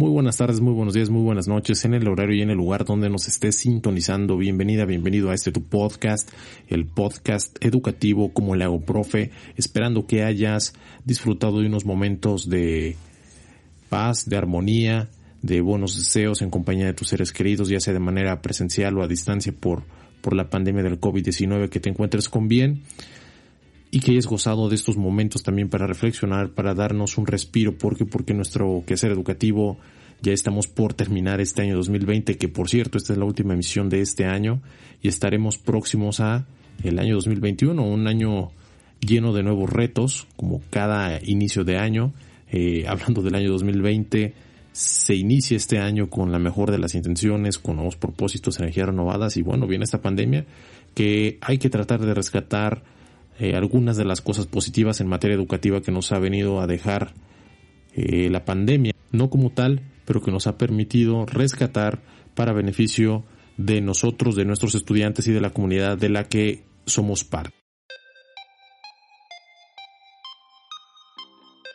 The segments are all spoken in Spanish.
Muy buenas tardes, muy buenos días, muy buenas noches en el horario y en el lugar donde nos estés sintonizando. Bienvenida, bienvenido a este tu podcast, el podcast educativo como le hago profe, esperando que hayas disfrutado de unos momentos de paz, de armonía, de buenos deseos en compañía de tus seres queridos, ya sea de manera presencial o a distancia por, por la pandemia del COVID-19, que te encuentres con bien y que hayas gozado de estos momentos también para reflexionar, para darnos un respiro, porque porque nuestro quehacer educativo ya estamos por terminar este año 2020, que por cierto, esta es la última emisión de este año y estaremos próximos a el año 2021, un año lleno de nuevos retos, como cada inicio de año. Eh, hablando del año 2020, se inicia este año con la mejor de las intenciones, con nuevos propósitos, energías renovadas y bueno, viene esta pandemia que hay que tratar de rescatar eh, algunas de las cosas positivas en materia educativa que nos ha venido a dejar eh, la pandemia, no como tal, pero que nos ha permitido rescatar para beneficio de nosotros, de nuestros estudiantes y de la comunidad de la que somos parte.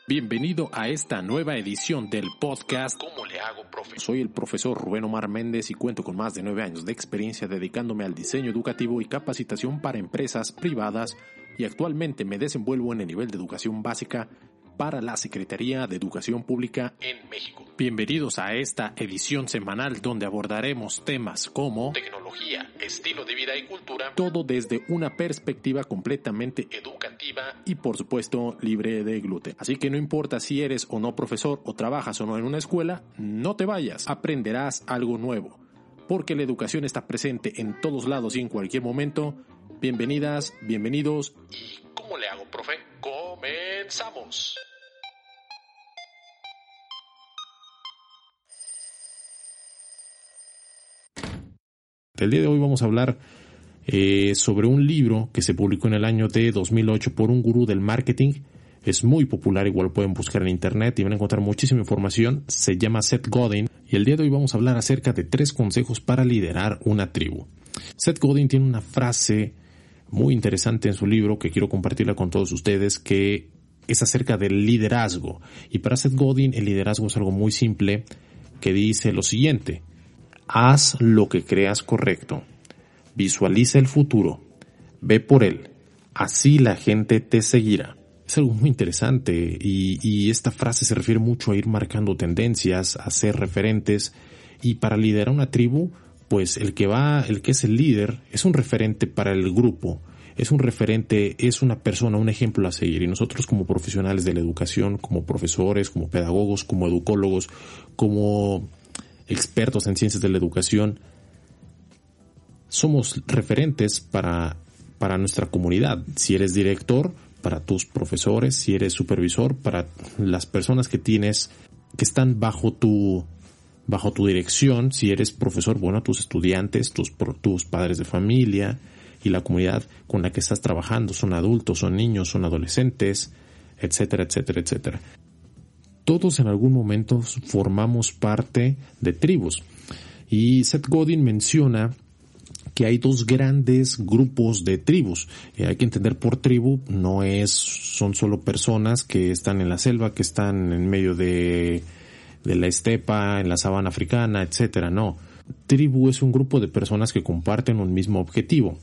Bienvenido a esta nueva edición del podcast ¿Cómo le hago, profe? Soy el profesor Rubén Omar Méndez y cuento con más de nueve años de experiencia dedicándome al diseño educativo y capacitación para empresas privadas y actualmente me desenvuelvo en el nivel de educación básica para la Secretaría de Educación Pública en México. Bienvenidos a esta edición semanal donde abordaremos temas como tecnología, estilo de vida y cultura, todo desde una perspectiva completamente educativa y por supuesto libre de gluten. Así que no importa si eres o no profesor o trabajas o no en una escuela, no te vayas, aprenderás algo nuevo. Porque la educación está presente en todos lados y en cualquier momento. Bienvenidas, bienvenidos y ¿cómo le hago, profe? Comenzamos. El día de hoy vamos a hablar eh, sobre un libro que se publicó en el año de 2008 por un gurú del marketing. Es muy popular, igual pueden buscar en internet y van a encontrar muchísima información. Se llama Seth Godin y el día de hoy vamos a hablar acerca de tres consejos para liderar una tribu. Seth Godin tiene una frase muy interesante en su libro que quiero compartirla con todos ustedes que es acerca del liderazgo. Y para Seth Godin el liderazgo es algo muy simple que dice lo siguiente. Haz lo que creas correcto. Visualiza el futuro. Ve por él. Así la gente te seguirá. Es algo muy interesante y, y, esta frase se refiere mucho a ir marcando tendencias, a ser referentes y para liderar una tribu, pues el que va, el que es el líder, es un referente para el grupo, es un referente, es una persona, un ejemplo a seguir. Y nosotros como profesionales de la educación, como profesores, como pedagogos, como educólogos, como expertos en ciencias de la educación, somos referentes para, para nuestra comunidad. Si eres director, para tus profesores, si eres supervisor, para las personas que tienes, que están bajo tu, bajo tu dirección, si eres profesor, bueno, tus estudiantes, tus, tus padres de familia y la comunidad con la que estás trabajando, son adultos, son niños, son adolescentes, etcétera, etcétera, etcétera todos en algún momento formamos parte de tribus. Y Seth Godin menciona que hay dos grandes grupos de tribus. Eh, hay que entender por tribu no es son solo personas que están en la selva, que están en medio de, de la estepa, en la sabana africana, etcétera. No, tribu es un grupo de personas que comparten un mismo objetivo.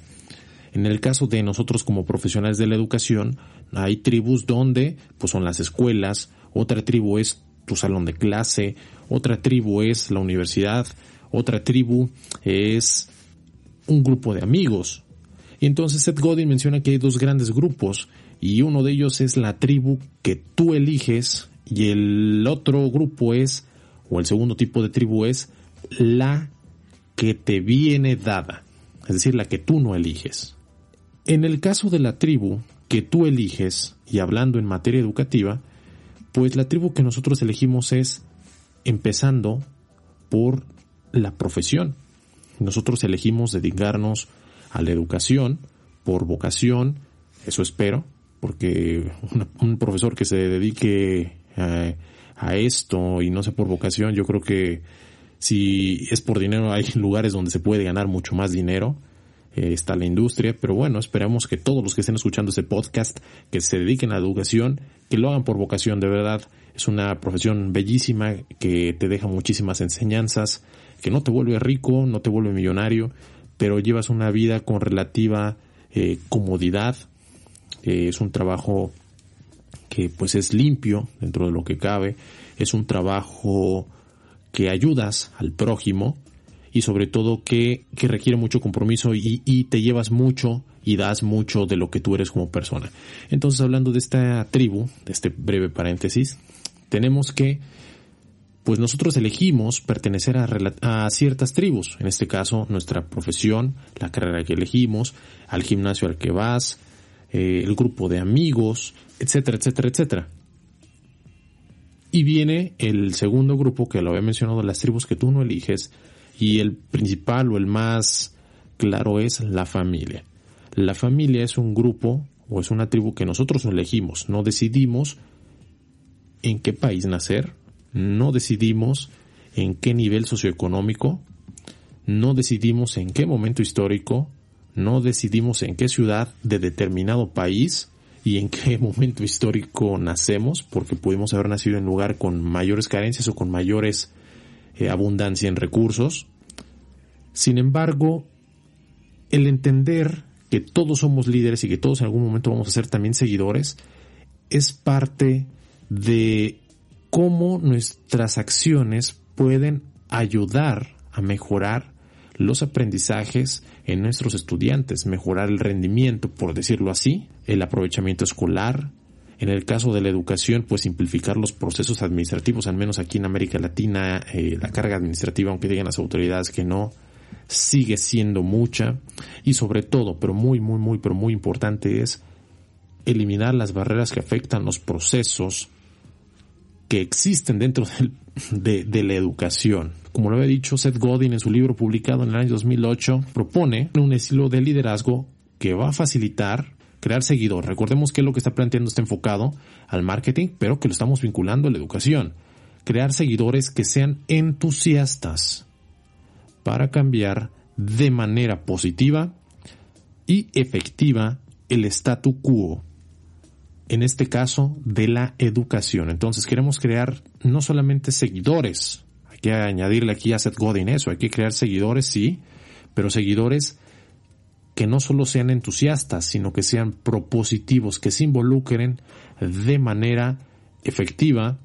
En el caso de nosotros como profesionales de la educación, hay tribus donde pues son las escuelas, otra tribu es tu salón de clase, otra tribu es la universidad, otra tribu es un grupo de amigos. Y entonces Seth Godin menciona que hay dos grandes grupos y uno de ellos es la tribu que tú eliges y el otro grupo es, o el segundo tipo de tribu es la que te viene dada, es decir, la que tú no eliges. En el caso de la tribu que tú eliges, y hablando en materia educativa, pues la tribu que nosotros elegimos es empezando por la profesión. Nosotros elegimos dedicarnos a la educación por vocación, eso espero, porque un profesor que se dedique a, a, esto y no sea por vocación, yo creo que si es por dinero hay lugares donde se puede ganar mucho más dinero eh, está la industria, pero bueno, esperamos que todos los que estén escuchando este podcast, que se dediquen a la educación, que lo hagan por vocación, de verdad. Es una profesión bellísima que te deja muchísimas enseñanzas, que no te vuelve rico, no te vuelve millonario, pero llevas una vida con relativa eh, comodidad. Eh, es un trabajo que pues es limpio dentro de lo que cabe. Es un trabajo que ayudas al prójimo y sobre todo que, que requiere mucho compromiso y, y, te llevas mucho y das mucho de lo que tú eres como persona. Entonces hablando de esta tribu, de este breve paréntesis, tenemos que pues nosotros elegimos pertenecer a, ciertas tribus, en este caso nuestra profesión, la carrera que elegimos, al gimnasio al que vas, eh, el grupo de amigos, etcétera, etcétera, etcétera. Y viene el segundo grupo que lo había mencionado, las tribus que tú no eliges, y el principal o el más claro es la familia. La familia es un grupo o es una tribu que nosotros elegimos, no decidimos en qué país nacer, no decidimos en qué nivel socioeconómico, no decidimos en qué momento histórico, no decidimos en qué ciudad de determinado país y en qué momento histórico nacemos, porque pudimos haber nacido en un lugar con mayores carencias o con mayores eh, abundancia en recursos. Sin embargo, el entender que todos somos líderes y que todos en algún momento vamos a ser también seguidores es parte de cómo nuestras acciones pueden ayudar a mejorar los aprendizajes en nuestros estudiantes, mejorar el rendimiento, por decirlo así, el aprovechamiento escolar, en el caso de la educación, pues simplificar los procesos administrativos, al menos aquí en América Latina, eh, la carga administrativa, aunque digan las autoridades que no, sigue siendo mucha. Y sobre todo, pero muy, muy, muy, pero muy importante es eliminar las barreras que afectan los procesos que existen dentro de, la educación. Como lo había dicho Seth Godin en su libro publicado en el año 2008, propone un estilo de liderazgo que va a facilitar crear seguidor. Recordemos que lo que está planteando está enfocado al marketing, pero que lo estamos vinculando a la educación. Crear seguidores que sean entusiastas para cambiar de manera positiva y efectiva el statu quo en este caso, de la educación. Entonces queremos crear no solamente seguidores, hay que añadirle aquí a Seth Godin eso, hay que crear seguidores, sí, pero seguidores que no solo sean entusiastas, sino que sean propositivos, que se involucren de manera efectiva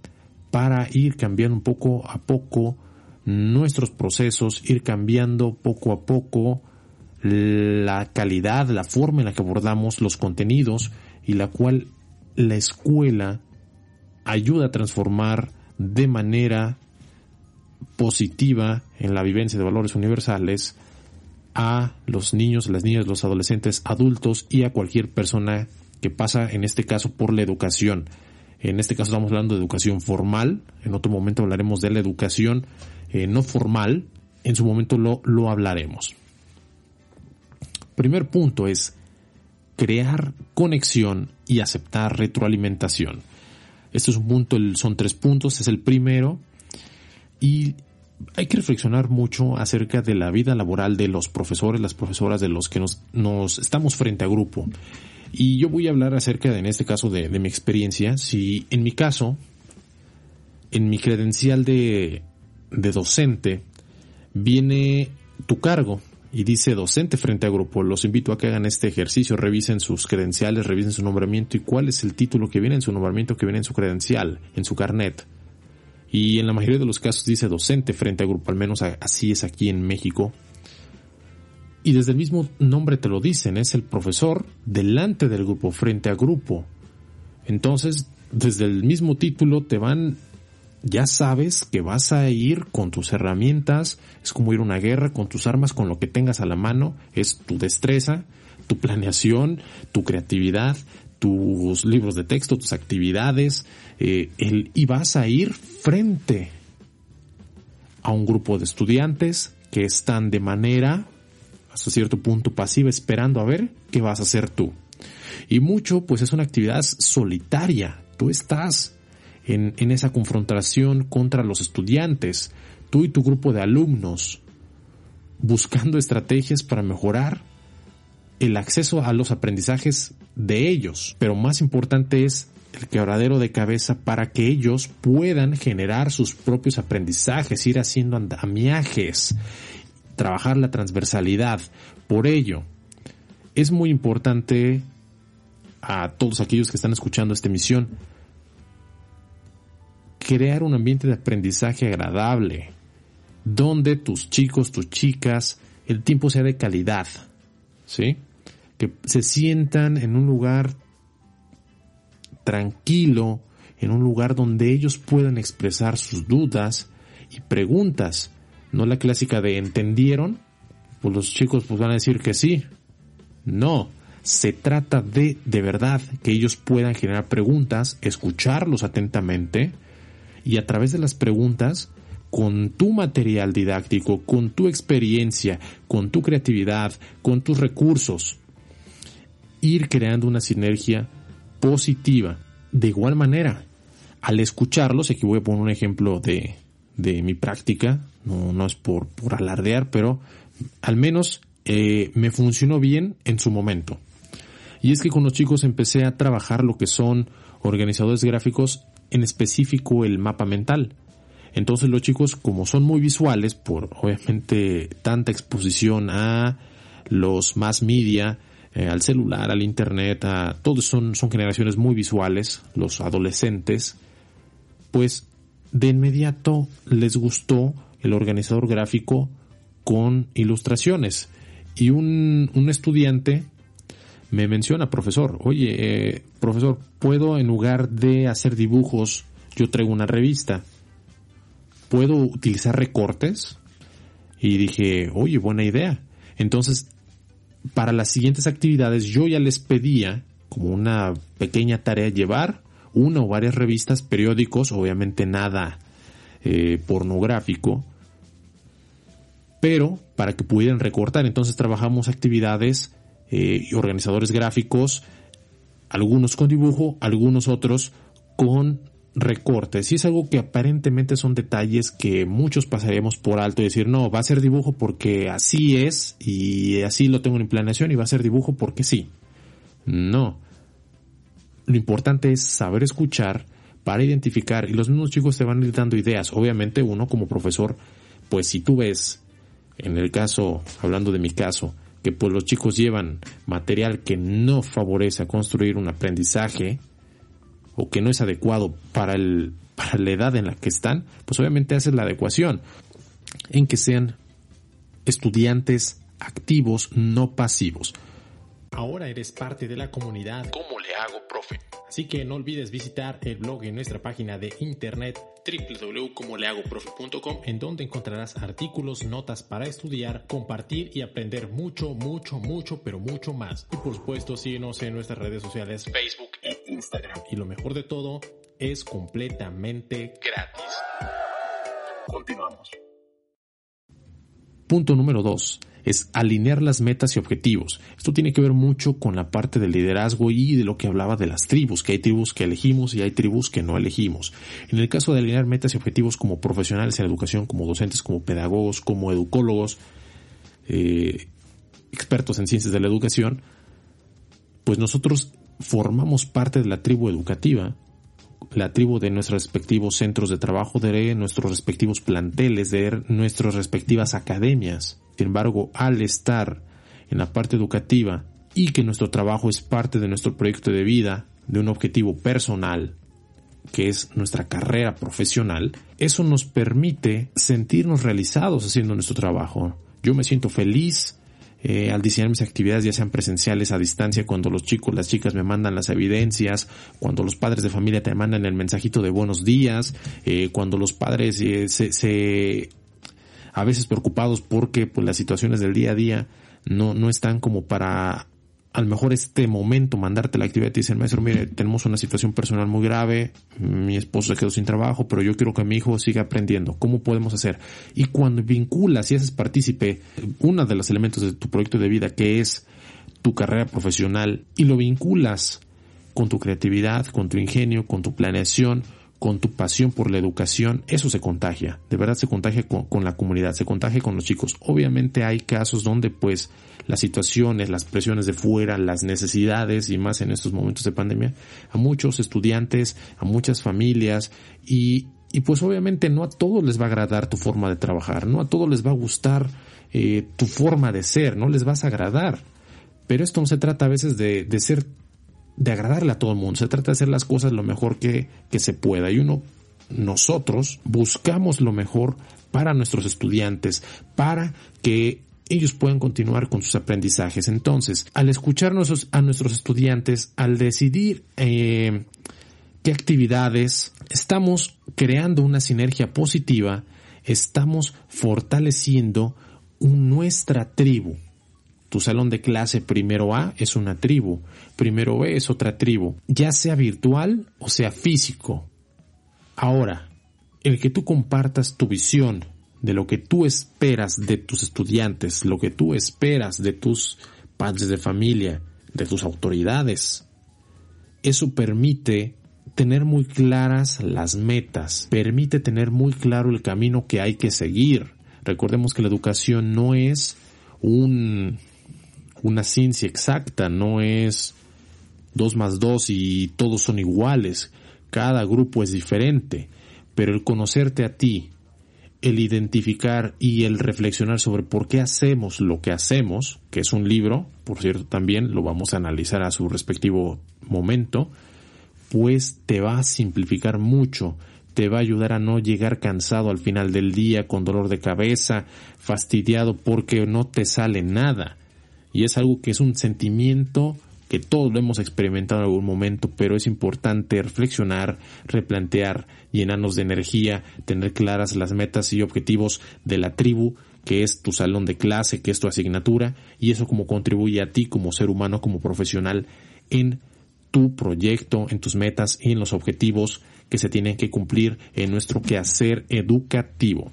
para ir cambiando un poco a poco nuestros procesos, ir cambiando poco a poco la calidad, la forma en la que abordamos los contenidos y la cual la escuela ayuda a transformar de manera positiva en la vivencia de valores universales a los niños, las niñas, los adolescentes, adultos y a cualquier persona que pasa en este caso por la educación. En este caso estamos hablando de educación formal, en otro momento hablaremos de la educación eh, no formal, en su momento lo, lo hablaremos. Primer punto es crear conexión y aceptar retroalimentación. Este es un punto, son tres puntos, es el primero. Y hay que reflexionar mucho acerca de la vida laboral de los profesores, las profesoras de los que nos, estamos frente a grupo. Y yo voy a hablar acerca, de, en este caso, de, mi experiencia. Si en mi caso, en mi credencial de, de docente, viene tu cargo, y dice docente frente a grupo. Los invito a que hagan este ejercicio, revisen sus credenciales, revisen su nombramiento y cuál es el título que viene en su nombramiento, que viene en su credencial, en su carnet. Y en la mayoría de los casos dice docente frente a grupo, al menos así es aquí en México. Y desde el mismo nombre te lo dicen, es el profesor delante del grupo, frente a grupo. Entonces, desde el mismo título te van ya sabes que vas a ir con tus herramientas, es como ir a una guerra con tus armas, con lo que tengas a la mano, es tu destreza, tu planeación, tu creatividad, tus libros de texto, tus actividades, eh, y vas a ir frente a un grupo de estudiantes que están de manera, hasta cierto punto, pasiva, esperando a ver qué vas a hacer tú. Y mucho, pues es una actividad solitaria. Tú estás en, esa confrontación contra los estudiantes, tú y tu grupo de alumnos, buscando estrategias para mejorar el acceso a los aprendizajes de ellos, pero más importante es el quebradero de cabeza para que ellos puedan generar sus propios aprendizajes, ir haciendo andamiajes, trabajar la transversalidad. Por ello, es muy importante a todos aquellos que están escuchando esta emisión crear un ambiente de aprendizaje agradable, donde tus chicos, tus chicas, el tiempo sea de calidad, ¿sí? Que se sientan en un lugar tranquilo, en un lugar donde ellos puedan expresar sus dudas y preguntas, no la clásica de ¿entendieron? Pues los chicos pues van a decir que sí. No, se trata de de verdad que ellos puedan generar preguntas, escucharlos atentamente, y a través de las preguntas, con tu material didáctico, con tu experiencia, con tu creatividad, con tus recursos, ir creando una sinergia positiva. De igual manera, al escucharlos, aquí voy a poner un ejemplo de, de mi práctica, no, no es por, por alardear, pero al menos eh, me funcionó bien en su momento. Y es que con los chicos empecé a trabajar lo que son organizadores gráficos en específico el mapa mental. Entonces los chicos, como son muy visuales, por obviamente tanta exposición a los más media, eh, al celular, al internet, a todos son, son generaciones muy visuales, los adolescentes, pues de inmediato les gustó el organizador gráfico con ilustraciones. Y un, un estudiante me menciona, profesor, oye, eh, profesor, ¿puedo en lugar de hacer dibujos, yo traigo una revista? ¿Puedo utilizar recortes? Y dije, oye, buena idea. Entonces, para las siguientes actividades yo ya les pedía como una pequeña tarea llevar una o varias revistas, periódicos, obviamente nada eh, pornográfico, pero para que pudieran recortar. Entonces trabajamos actividades eh, y organizadores gráficos, algunos con dibujo, algunos otros con recortes. Y es algo que aparentemente son detalles que muchos pasaríamos por alto y decir, no, va a ser dibujo porque así es y así lo tengo en planeación y va a ser dibujo porque sí. No. Lo importante es saber escuchar para identificar y los mismos chicos te van dando ideas. Obviamente uno como profesor, pues si tú ves, en el caso, hablando de mi caso, que pues los chicos llevan material que no favorece a construir un aprendizaje o que no es adecuado para, el, para la edad en la que están, pues obviamente haces la adecuación en que sean estudiantes activos, no pasivos. Ahora eres parte de la comunidad. ¿Cómo le hago? Así que no olvides visitar el blog en nuestra página de internet www.comolehagoprofe.com en donde encontrarás artículos, notas para estudiar, compartir y aprender mucho, mucho, mucho, pero mucho más. Y por supuesto, síguenos en nuestras redes sociales Facebook e Instagram. Y lo mejor de todo, es completamente gratis. Continuamos. Punto número 2 es alinear las metas y objetivos. Esto tiene que ver mucho con la parte del liderazgo y de lo que hablaba de las tribus, que hay tribus que elegimos y hay tribus que no elegimos. En el caso de alinear metas y objetivos como profesionales en educación, como docentes, como pedagogos, como educólogos, eh, expertos en ciencias de la educación, pues nosotros formamos parte de la tribu educativa la tribu de nuestros respectivos centros de trabajo, de nuestros respectivos planteles, de nuestras respectivas academias. Sin embargo, al estar en la parte educativa y que nuestro trabajo es parte de nuestro proyecto de vida, de un objetivo personal, que es nuestra carrera profesional, eso nos permite sentirnos realizados haciendo nuestro trabajo. Yo me siento feliz eh, al diseñar mis actividades, ya sean presenciales, a distancia, cuando los chicos, las chicas me mandan las evidencias, cuando los padres de familia te mandan el mensajito de buenos días, eh, cuando los padres eh, se, se, a veces preocupados porque pues, las situaciones del día a día no, no están como para a lo mejor este momento mandarte la actividad y te dicen, maestro, mire, tenemos una situación personal muy grave, mi esposo se quedó sin trabajo, pero yo quiero que mi hijo siga aprendiendo. ¿Cómo podemos hacer? Y cuando vinculas y haces partícipe uno de los elementos de tu proyecto de vida, que es tu carrera profesional, y lo vinculas con tu creatividad, con tu ingenio, con tu planeación, con tu pasión por la educación, eso se contagia, de verdad se contagia con, la comunidad, se contagia con los chicos. Obviamente hay casos donde pues las situaciones, las presiones de fuera, las necesidades y más en estos momentos de pandemia, a muchos estudiantes, a muchas familias y, y pues obviamente no a todos les va a agradar tu forma de trabajar, no a todos les va a gustar eh, tu forma de ser, no les vas a agradar. Pero esto no se trata a veces de, de ser de agradarle a todo el mundo, se trata de hacer las cosas lo mejor que, que se pueda. Y uno, nosotros, buscamos lo mejor para nuestros estudiantes, para que ellos puedan continuar con sus aprendizajes. Entonces, al escuchar a nuestros estudiantes, al decidir eh, qué actividades, estamos creando una sinergia positiva, estamos fortaleciendo nuestra tribu. Tu salón de clase primero A es una tribu, primero B es otra tribu, ya sea virtual o sea físico. Ahora, el que tú compartas tu visión de lo que tú esperas de tus estudiantes, lo que tú esperas de tus padres de familia, de tus autoridades, eso permite tener muy claras las metas, permite tener muy claro el camino que hay que seguir. Recordemos que la educación no es un una ciencia exacta, no es dos más dos y todos son iguales, cada grupo es diferente, pero el conocerte a ti, el identificar y el reflexionar sobre por qué hacemos lo que hacemos, que es un libro, por cierto también lo vamos a analizar a su respectivo momento, pues te va a simplificar mucho, te va a ayudar a no llegar cansado al final del día con dolor de cabeza, fastidiado porque no te sale nada y es algo que es un sentimiento que todos lo hemos experimentado en algún momento, pero es importante reflexionar, replantear, llenarnos de energía, tener claras las metas y objetivos de la tribu, que es tu salón de clase, que es tu asignatura, y eso como contribuye a ti como ser humano, como profesional, en tu proyecto, en tus metas y en los objetivos que se tienen que cumplir en nuestro quehacer educativo.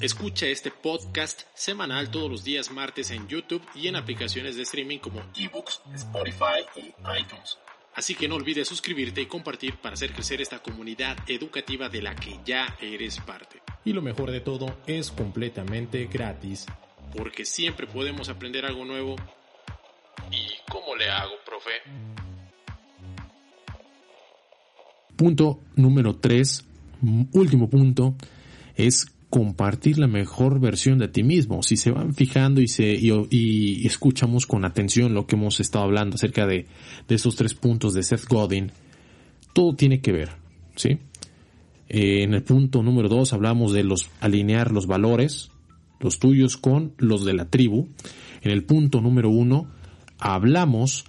Escucha este podcast semanal todos los días martes en YouTube y en aplicaciones de streaming como eBooks, Spotify y iTunes. Así que no olvides suscribirte y compartir para hacer crecer esta comunidad educativa de la que ya eres parte. Y lo mejor de todo es completamente gratis. Porque siempre podemos aprender algo nuevo. ¿Y cómo le hago, profe? Punto número 3, último punto, es compartir la mejor versión de ti mismo. Si se van fijando y se y, escuchamos con atención lo que hemos estado hablando acerca de, de esos tres puntos de Seth Godin, todo tiene que ver, ¿sí? Eh, en el punto número dos hablamos de los alinear los valores, los tuyos con los de la tribu. En el punto número uno hablamos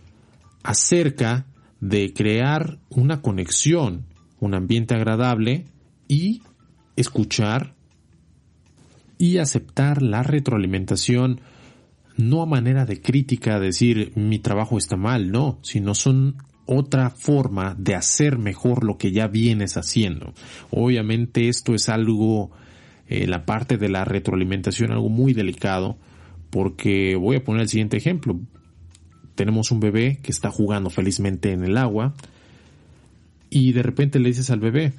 acerca de crear una conexión, un ambiente agradable y escuchar y aceptar la retroalimentación no a manera de crítica, decir mi trabajo está mal, no, sino son otra forma de hacer mejor lo que ya vienes haciendo. Obviamente esto es algo, eh, la parte de la retroalimentación, algo muy delicado, porque voy a poner el siguiente ejemplo. Tenemos un bebé que está jugando felizmente en el agua y de repente le dices al bebé,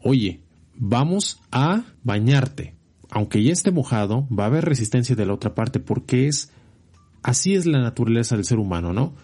oye, vamos a bañarte aunque ya esté mojado, va a haber resistencia de la otra parte porque es así es la naturaleza del ser humano, ¿no?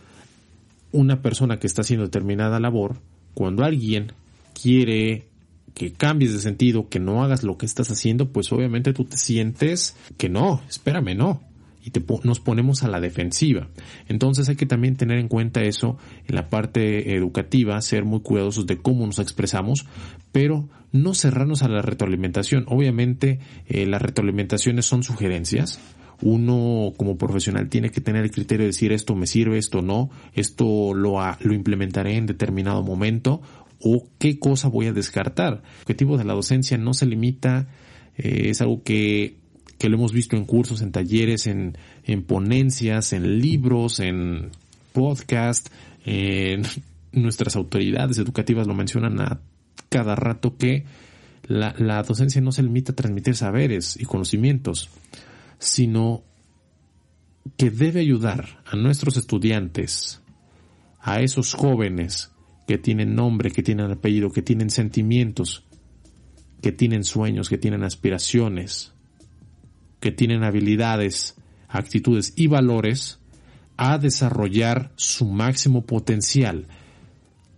Una persona que está haciendo determinada labor, cuando alguien quiere que cambies de sentido, que no hagas lo que estás haciendo, pues obviamente tú te sientes que no, espérame, no y te, nos ponemos a la defensiva. Entonces hay que también tener en cuenta eso en la parte educativa, ser muy cuidadosos de cómo nos expresamos, pero no cerrarnos a la retroalimentación. Obviamente eh, las retroalimentaciones son sugerencias. Uno como profesional tiene que tener el criterio de decir esto me sirve, esto no, esto lo, lo implementaré en determinado momento o qué cosa voy a descartar. El objetivo de la docencia no se limita, eh, es algo que que lo hemos visto en cursos, en talleres, en, en ponencias, en libros, en podcast, en nuestras autoridades educativas lo mencionan a cada rato que la, la docencia no se limita a transmitir saberes y conocimientos, sino que debe ayudar a nuestros estudiantes, a esos jóvenes que tienen nombre, que tienen apellido, que tienen sentimientos, que tienen sueños, que tienen aspiraciones, que tienen habilidades, actitudes y valores, a desarrollar su máximo potencial,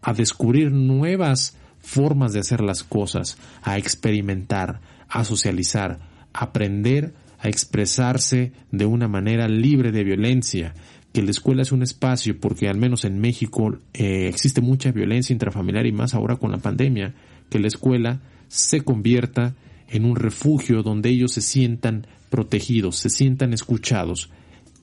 a descubrir nuevas formas de hacer las cosas, a experimentar, a socializar, a aprender a expresarse de una manera libre de violencia, que la escuela es un espacio, porque al menos en México eh, existe mucha violencia intrafamiliar y más ahora con la pandemia, que la escuela se convierta en un refugio donde ellos se sientan protegidos, se sientan escuchados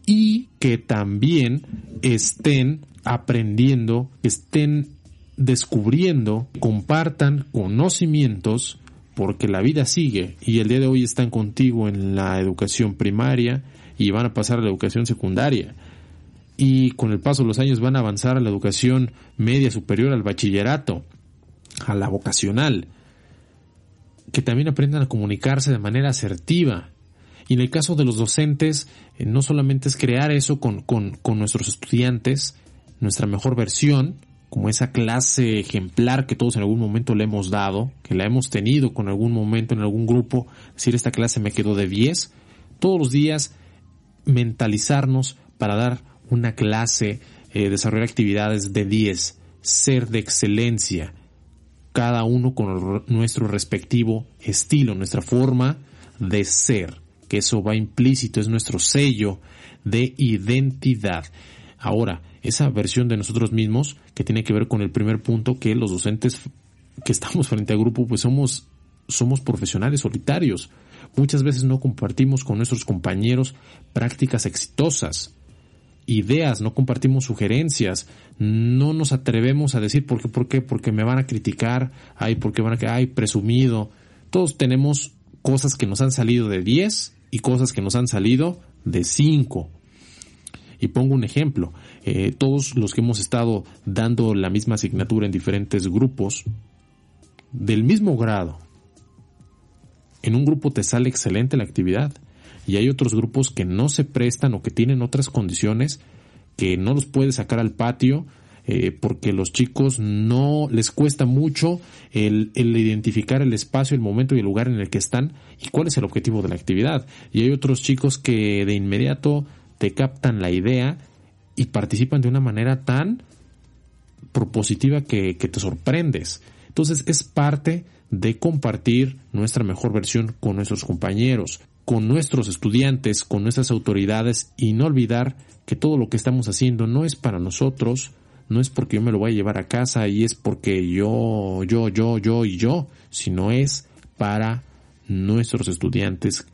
y que también estén aprendiendo, estén descubriendo, compartan conocimientos porque la vida sigue y el día de hoy están contigo en la educación primaria y van a pasar a la educación secundaria y con el paso de los años van a avanzar a la educación media superior, al bachillerato, a la vocacional, que también aprendan a comunicarse de manera asertiva. Y en el caso de los docentes, eh, no solamente es crear eso con, con, con nuestros estudiantes, nuestra mejor versión, como esa clase ejemplar que todos en algún momento le hemos dado, que la hemos tenido con algún momento en algún grupo, decir esta clase me quedó de 10, todos los días mentalizarnos para dar una clase, eh, desarrollar actividades de 10, ser de excelencia, cada uno con nuestro respectivo estilo, nuestra forma de ser, que eso va implícito, es nuestro sello de identidad. Ahora, esa versión de nosotros mismos que tiene que ver con el primer punto que los docentes que estamos frente al grupo pues somos somos profesionales solitarios. Muchas veces no compartimos con nuestros compañeros prácticas exitosas, ideas, no compartimos sugerencias, no nos atrevemos a decir por qué, por qué, porque me van a criticar, ay, porque van a ay, presumido. Todos tenemos cosas que nos han salido de 10 y cosas que nos han salido de 5 y pongo un ejemplo, eh, todos los que hemos estado dando la misma asignatura en diferentes grupos, del mismo grado, en un grupo te sale excelente la actividad y hay otros grupos que no se prestan o que tienen otras condiciones que no los puedes sacar al patio eh, porque los chicos no les cuesta mucho el, el, identificar el espacio, el momento y el lugar en el que están y cuál es el objetivo de la actividad. Y hay otros chicos que de inmediato te captan la idea y participan de una manera tan propositiva que, te sorprendes. Entonces es parte de compartir nuestra mejor versión con nuestros compañeros, con nuestros estudiantes, con nuestras autoridades y no olvidar que todo lo que estamos haciendo no es para nosotros, no es porque yo me lo voy a llevar a casa y es porque yo, yo, yo, yo y yo, sino es para nuestros estudiantes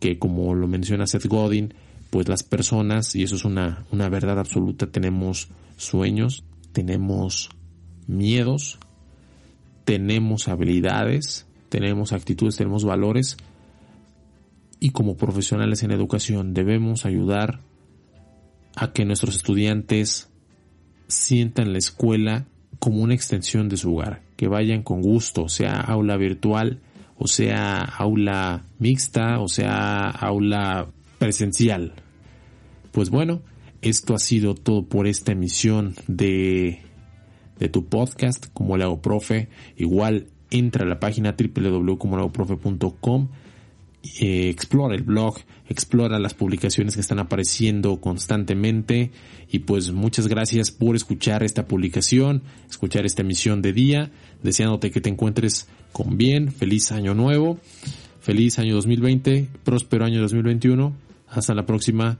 que como lo menciona Seth Godin, pues las personas, y eso es una, una verdad absoluta, tenemos sueños, tenemos miedos, tenemos habilidades, tenemos actitudes, tenemos valores, y como profesionales en educación debemos ayudar a que nuestros estudiantes sientan la escuela como una extensión de su hogar, que vayan con gusto, sea aula virtual, o sea aula mixta, o sea aula presencial. Pues bueno, esto ha sido todo por esta emisión de, de tu podcast, como le hago profe. Igual entra a la página www.comolehagoprofe.com, eh, explora el blog, explora las publicaciones que están apareciendo constantemente. Y pues muchas gracias por escuchar esta publicación, escuchar esta emisión de día, deseándote que te encuentres con bien, feliz año nuevo, feliz año 2020, próspero año 2021 hasta la próxima.